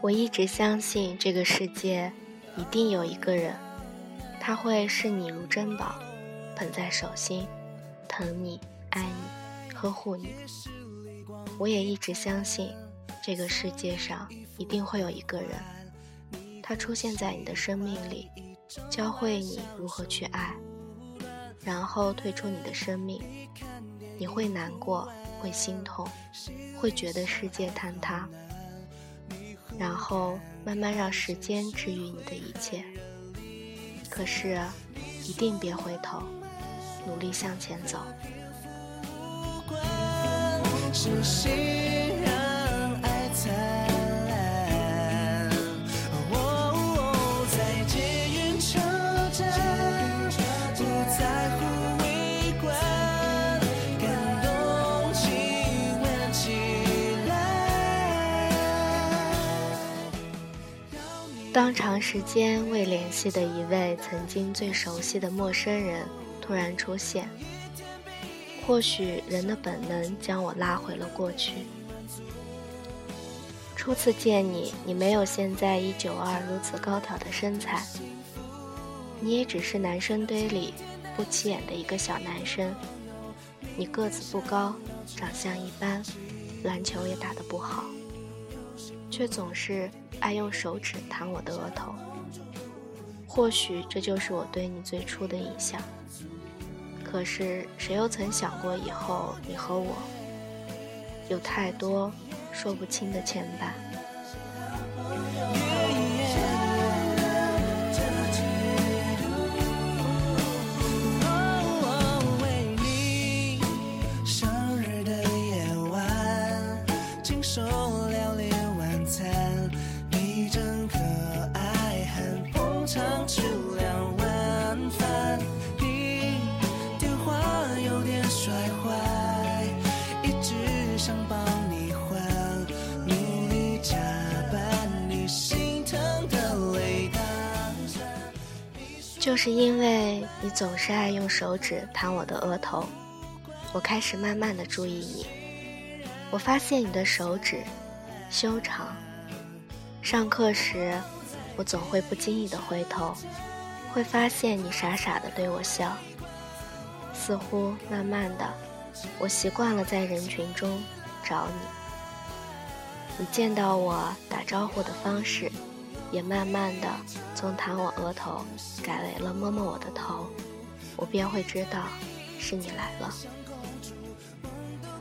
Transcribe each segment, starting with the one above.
我一直相信这个世界一定有一个人，他会视你如珍宝，捧在手心，疼你、爱你、呵护你。我也一直相信，这个世界上一定会有一个人，他出现在你的生命里，教会你如何去爱，然后退出你的生命。你会难过，会心痛，会觉得世界坍塌。然后慢慢让时间治愈你的一切。可是，一定别回头，努力向前走。当长时间未联系的一位曾经最熟悉的陌生人突然出现，或许人的本能将我拉回了过去。初次见你，你没有现在一九二如此高挑的身材，你也只是男生堆里不起眼的一个小男生。你个子不高，长相一般，篮球也打得不好。却总是爱用手指弹我的额头，或许这就是我对你最初的印象。可是谁又曾想过以后你和我有太多说不清的牵绊？就是因为你总是爱用手指弹我的额头，我开始慢慢的注意你。我发现你的手指修长。上课时，我总会不经意的回头，会发现你傻傻的对我笑。似乎慢慢的，我习惯了在人群中找你。你见到我打招呼的方式。也慢慢的从弹我额头改为了摸摸我的头，我便会知道是你来了。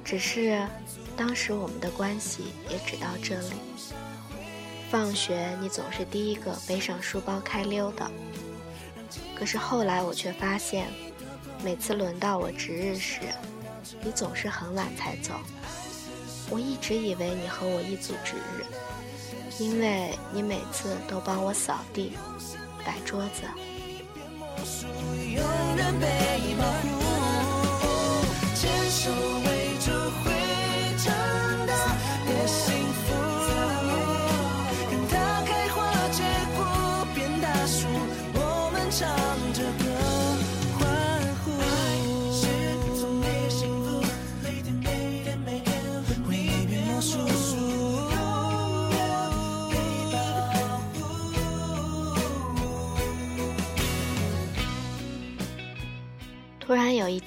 只是当时我们的关系也只到这里。放学你总是第一个背上书包开溜的，可是后来我却发现，每次轮到我值日时，你总是很晚才走。我一直以为你和我一组值日。因为你每次都帮我扫地、摆桌子。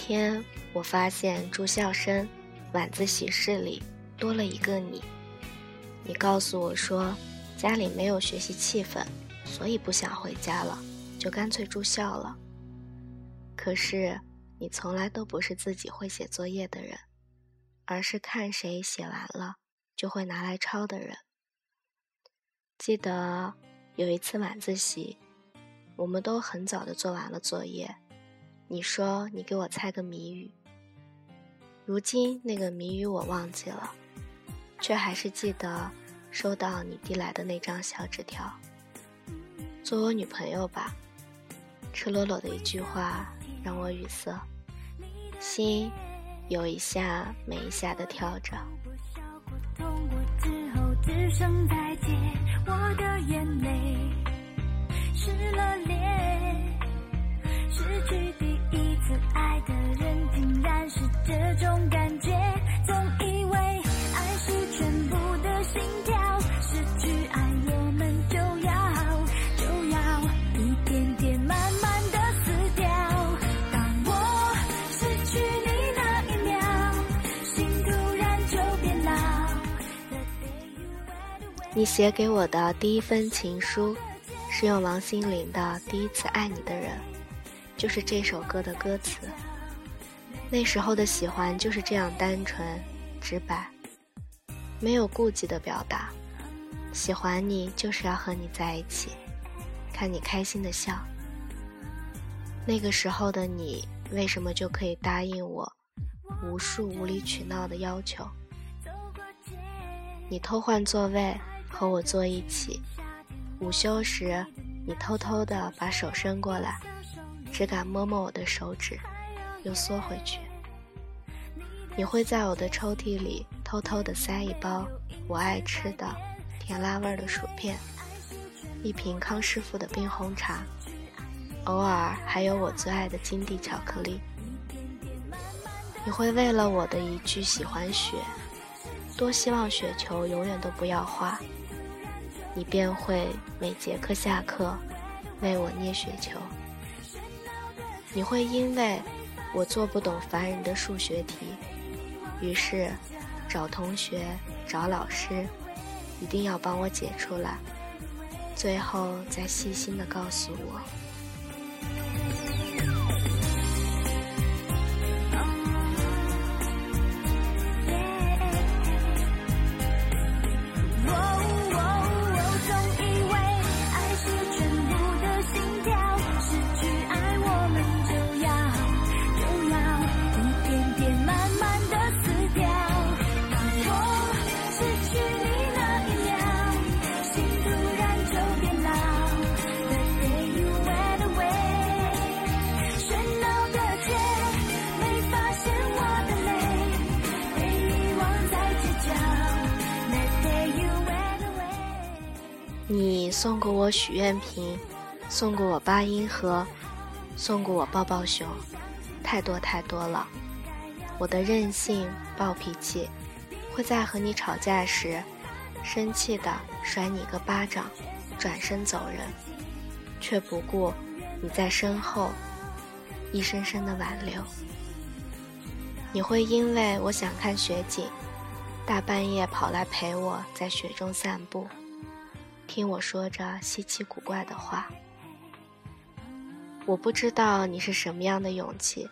天，我发现住校生晚自习室里多了一个你。你告诉我说，家里没有学习气氛，所以不想回家了，就干脆住校了。可是你从来都不是自己会写作业的人，而是看谁写完了就会拿来抄的人。记得有一次晚自习，我们都很早的做完了作业。你说你给我猜个谜语，如今那个谜语我忘记了，却还是记得收到你递来的那张小纸条。做我女朋友吧，赤裸裸的一句话让我语塞，心有一下没一下的跳着。我的失了脸。失去次爱的人，竟然是这种感觉。总以为爱是全部的心跳，失去爱我们就要就要一点点慢慢的死掉。当我失去你那一秒，心突然就变老。The day you went away 你写给我的第一封情书，是用王心凌的《第一次爱你的人》，就是这首歌的歌词。那时候的喜欢就是这样单纯、直白，没有顾忌的表达。喜欢你就是要和你在一起，看你开心的笑。那个时候的你，为什么就可以答应我无数无理取闹的要求？你偷换座位和我坐一起，午休时你偷偷的把手伸过来，只敢摸摸我的手指，又缩回去。你会在我的抽屉里偷偷的塞一包我爱吃的甜辣味的薯片，一瓶康师傅的冰红茶，偶尔还有我最爱的金地巧克力。你会为了我的一句喜欢雪，多希望雪球永远都不要化，你便会每节课下课为我捏雪球。你会因为我做不懂烦人的数学题，于是找同学、找老师，一定要帮我解出来，最后再细心的告诉我。送过我许愿瓶，送过我八音盒，送过我抱抱熊，太多太多了。我的任性、暴脾气，会在和你吵架时，生气的甩你个巴掌，转身走人，却不顾你在身后一声声的挽留。你会因为我想看雪景，大半夜跑来陪我在雪中散步。听我说着稀奇古怪的话。我不知道你是什么样的勇气，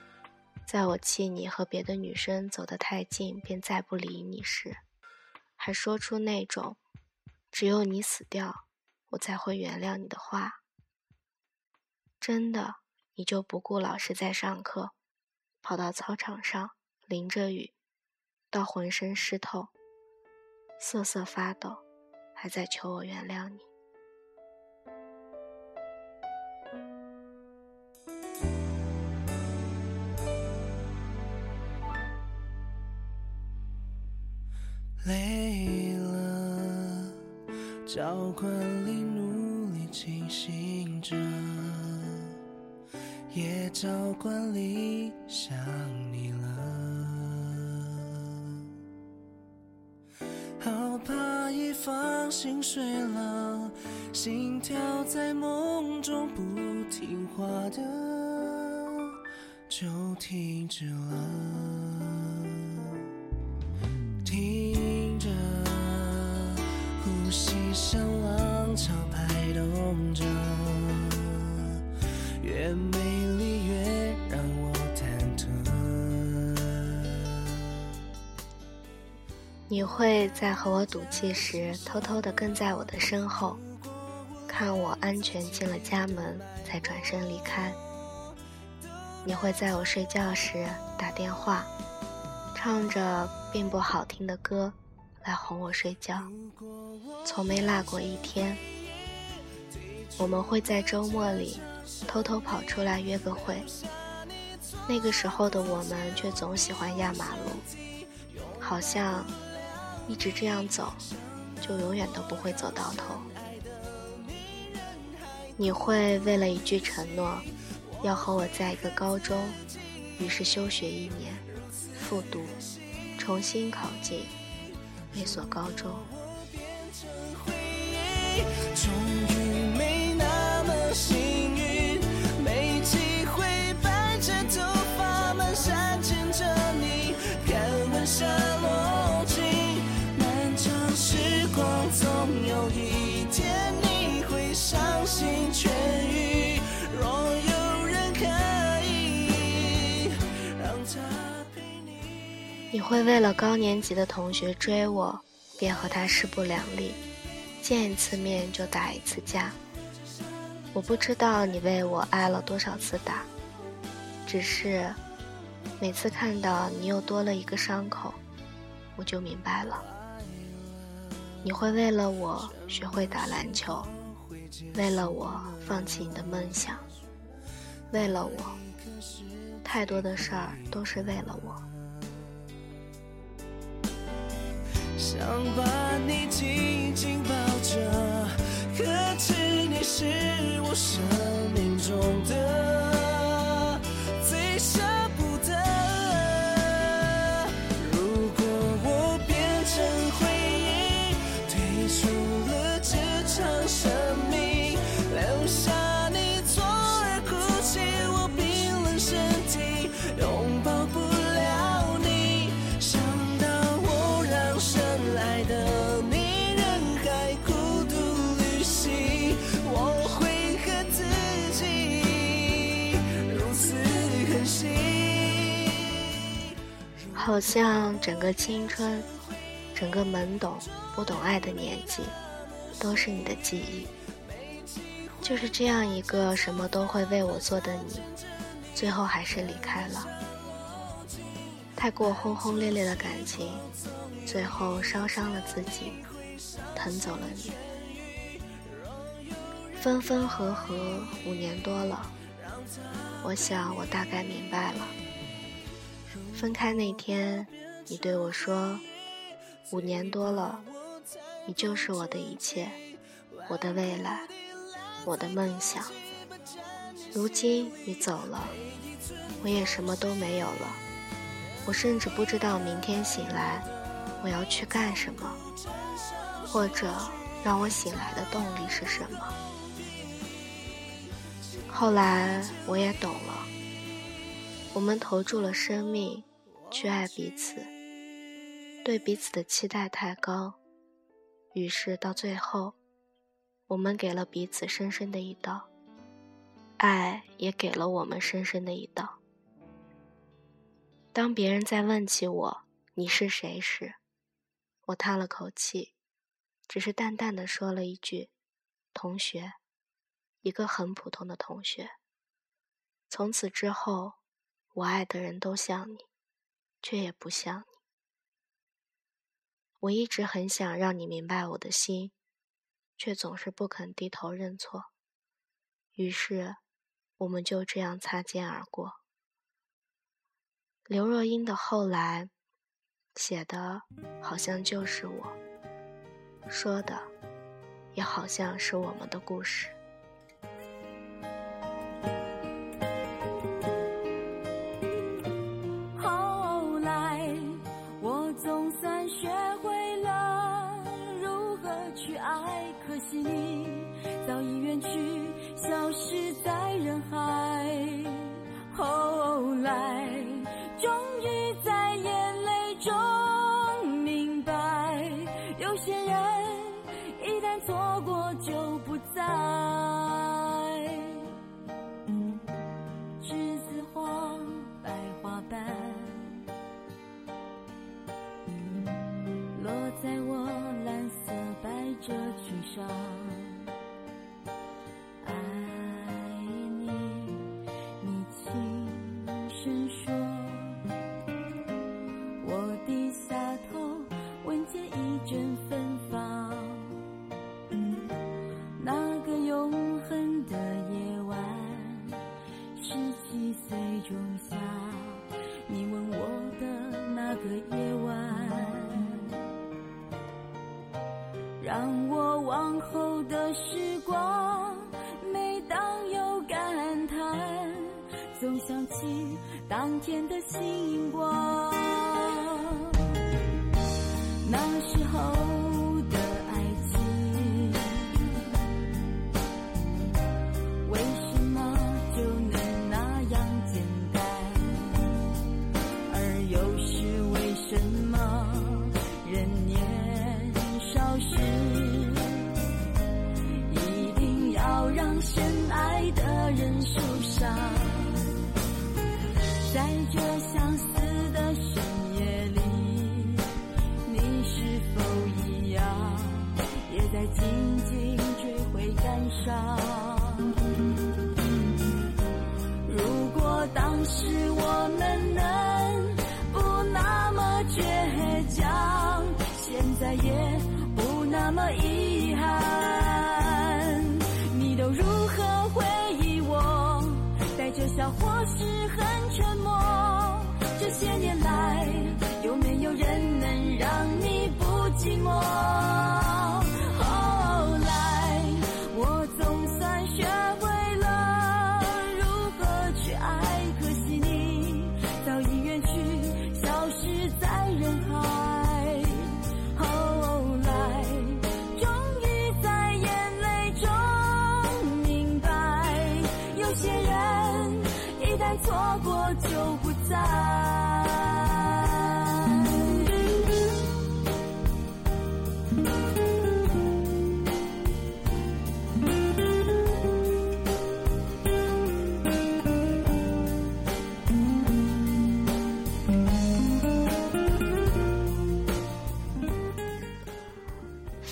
在我气你和别的女生走得太近，便再不理你时，还说出那种“只有你死掉，我才会原谅你”的话。真的，你就不顾老师在上课，跑到操场上，淋着雨，到浑身湿透，瑟瑟发抖。还在求我原谅你。累了，教官里努力清醒着，也教官里想你了。心睡了，心跳在梦中不听话的就停止了。听着，呼吸像浪潮拍动着，越美你会在和我赌气时，偷偷地跟在我的身后，看我安全进了家门，才转身离开。你会在我睡觉时打电话，唱着并不好听的歌来哄我睡觉，从没落过一天。我们会在周末里偷偷跑出来约个会，那个时候的我们却总喜欢压马路，好像一直这样走，就永远都不会走到头。你会为了一句承诺，要和我在一个高中，于是休学一年，复读，重新考进那所高中。会为了高年级的同学追我，便和他势不两立，见一次面就打一次架。我不知道你为我挨了多少次打，只是每次看到你又多了一个伤口，我就明白了。你会为了我学会打篮球，为了我放弃你的梦想，为了我，太多的事儿都是为了我。想把你紧紧抱着，可知你是我生命中的最深。好像整个青春，整个懵懂不懂爱的年纪，都是你的记忆。就是这样一个什么都会为我做的你，最后还是离开了。太过轰轰烈烈的感情，最后烧伤了自己，疼走了你。分分合合五年多了，我想我大概明白了。分开那天，你对我说：“五年多了，你就是我的一切，我的未来，我的梦想。如今你走了，我也什么都没有了。我甚至不知道明天醒来我要去干什么，或者让我醒来的动力是什么。”后来我也懂了，我们投注了生命去爱彼此，对彼此的期待太高，于是到最后，我们给了彼此深深的一刀，爱也给了我们深深的一刀。当别人在问起我你是谁时，我叹了口气，只是淡淡的说了一句：“同学。”一个很普通的同学。从此之后，我爱的人都像你，却也不像你。我一直很想让你明白我的心，却总是不肯低头认错。于是，我们就这样擦肩而过。刘若英的《后来》写的，好像就是我说的，也好像是我们的故事。消失在人海。后来，终于在眼泪中明白，有些人一旦错过就不再。栀子花，白花瓣，落在我蓝色百褶裙上。总想起当天的星光。那时候感伤？如果当时我们能不那么倔强，现在也不那么遗憾，你都如何回忆我？带着笑或是很沉默。这些年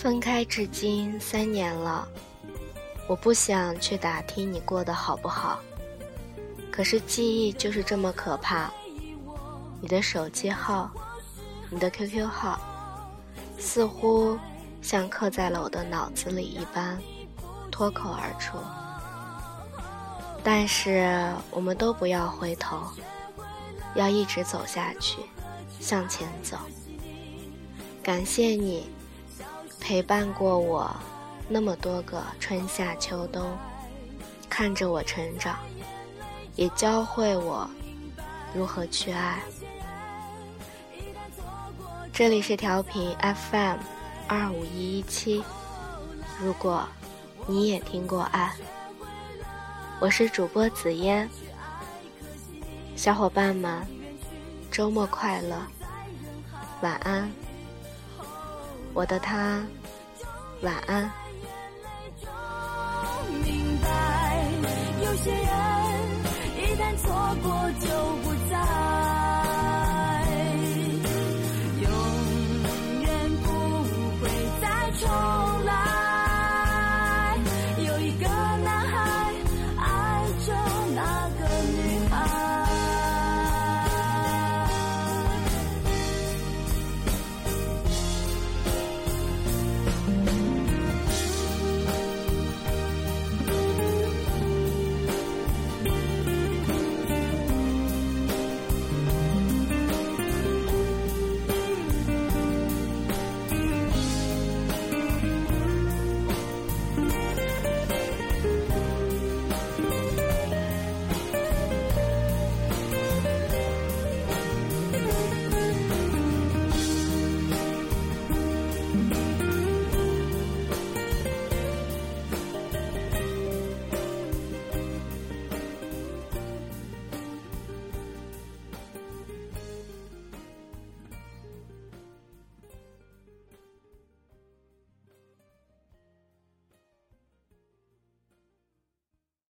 分开至今三年了，我不想去打听你过得好不好，可是记忆就是这么可怕。你的手机号，你的 QQ 号，似乎像刻在了我的脑子里一般，脱口而出。但是我们都不要回头，要一直走下去，向前走。感谢你。陪伴过我那么多个春夏秋冬，看着我成长，也教会我如何去爱。这里是调频 FM 二五一一七，如果你也听过爱，我是主播紫嫣，小伙伴们，周末快乐，晚安。我的他，晚安。明白，有些人一旦错过就